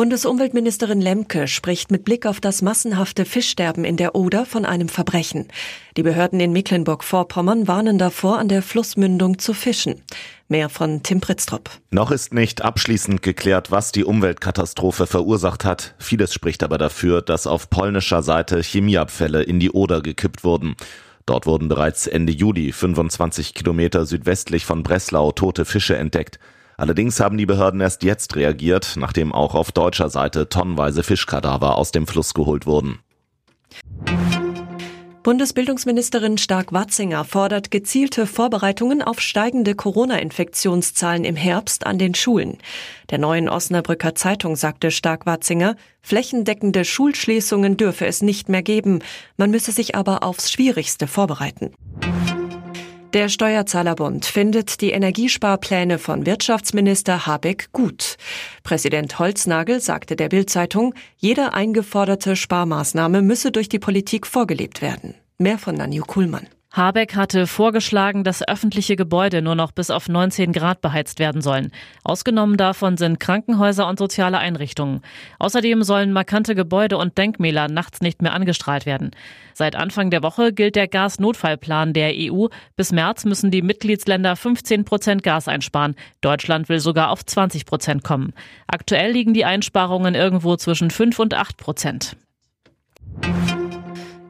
Bundesumweltministerin Lemke spricht mit Blick auf das massenhafte Fischsterben in der Oder von einem Verbrechen. Die Behörden in Mecklenburg-Vorpommern warnen davor, an der Flussmündung zu fischen. Mehr von Tim Pritztrup. Noch ist nicht abschließend geklärt, was die Umweltkatastrophe verursacht hat. Vieles spricht aber dafür, dass auf polnischer Seite Chemieabfälle in die Oder gekippt wurden. Dort wurden bereits Ende Juli 25 Kilometer südwestlich von Breslau tote Fische entdeckt. Allerdings haben die Behörden erst jetzt reagiert, nachdem auch auf deutscher Seite tonnenweise Fischkadaver aus dem Fluss geholt wurden. Bundesbildungsministerin Stark-Watzinger fordert gezielte Vorbereitungen auf steigende Corona-Infektionszahlen im Herbst an den Schulen. Der neuen Osnabrücker Zeitung sagte Stark-Watzinger, flächendeckende Schulschließungen dürfe es nicht mehr geben, man müsse sich aber aufs Schwierigste vorbereiten. Der Steuerzahlerbund findet die Energiesparpläne von Wirtschaftsminister Habeck gut. Präsident Holznagel sagte der Bildzeitung, jede eingeforderte Sparmaßnahme müsse durch die Politik vorgelebt werden. Mehr von Nanju Kuhlmann. Habeck hatte vorgeschlagen, dass öffentliche Gebäude nur noch bis auf 19 Grad beheizt werden sollen. Ausgenommen davon sind Krankenhäuser und soziale Einrichtungen. Außerdem sollen markante Gebäude und Denkmäler nachts nicht mehr angestrahlt werden. Seit Anfang der Woche gilt der Gasnotfallplan der EU. Bis März müssen die Mitgliedsländer 15 Prozent Gas einsparen. Deutschland will sogar auf 20 Prozent kommen. Aktuell liegen die Einsparungen irgendwo zwischen 5 und 8 Prozent.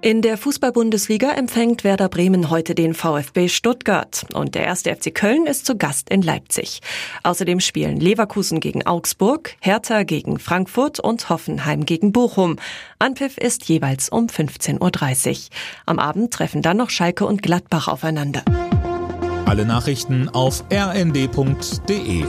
In der Fußball-Bundesliga empfängt Werder Bremen heute den VfB Stuttgart und der erste FC Köln ist zu Gast in Leipzig. Außerdem spielen Leverkusen gegen Augsburg, Hertha gegen Frankfurt und Hoffenheim gegen Bochum. Anpfiff ist jeweils um 15.30 Uhr. Am Abend treffen dann noch Schalke und Gladbach aufeinander. Alle Nachrichten auf rnd.de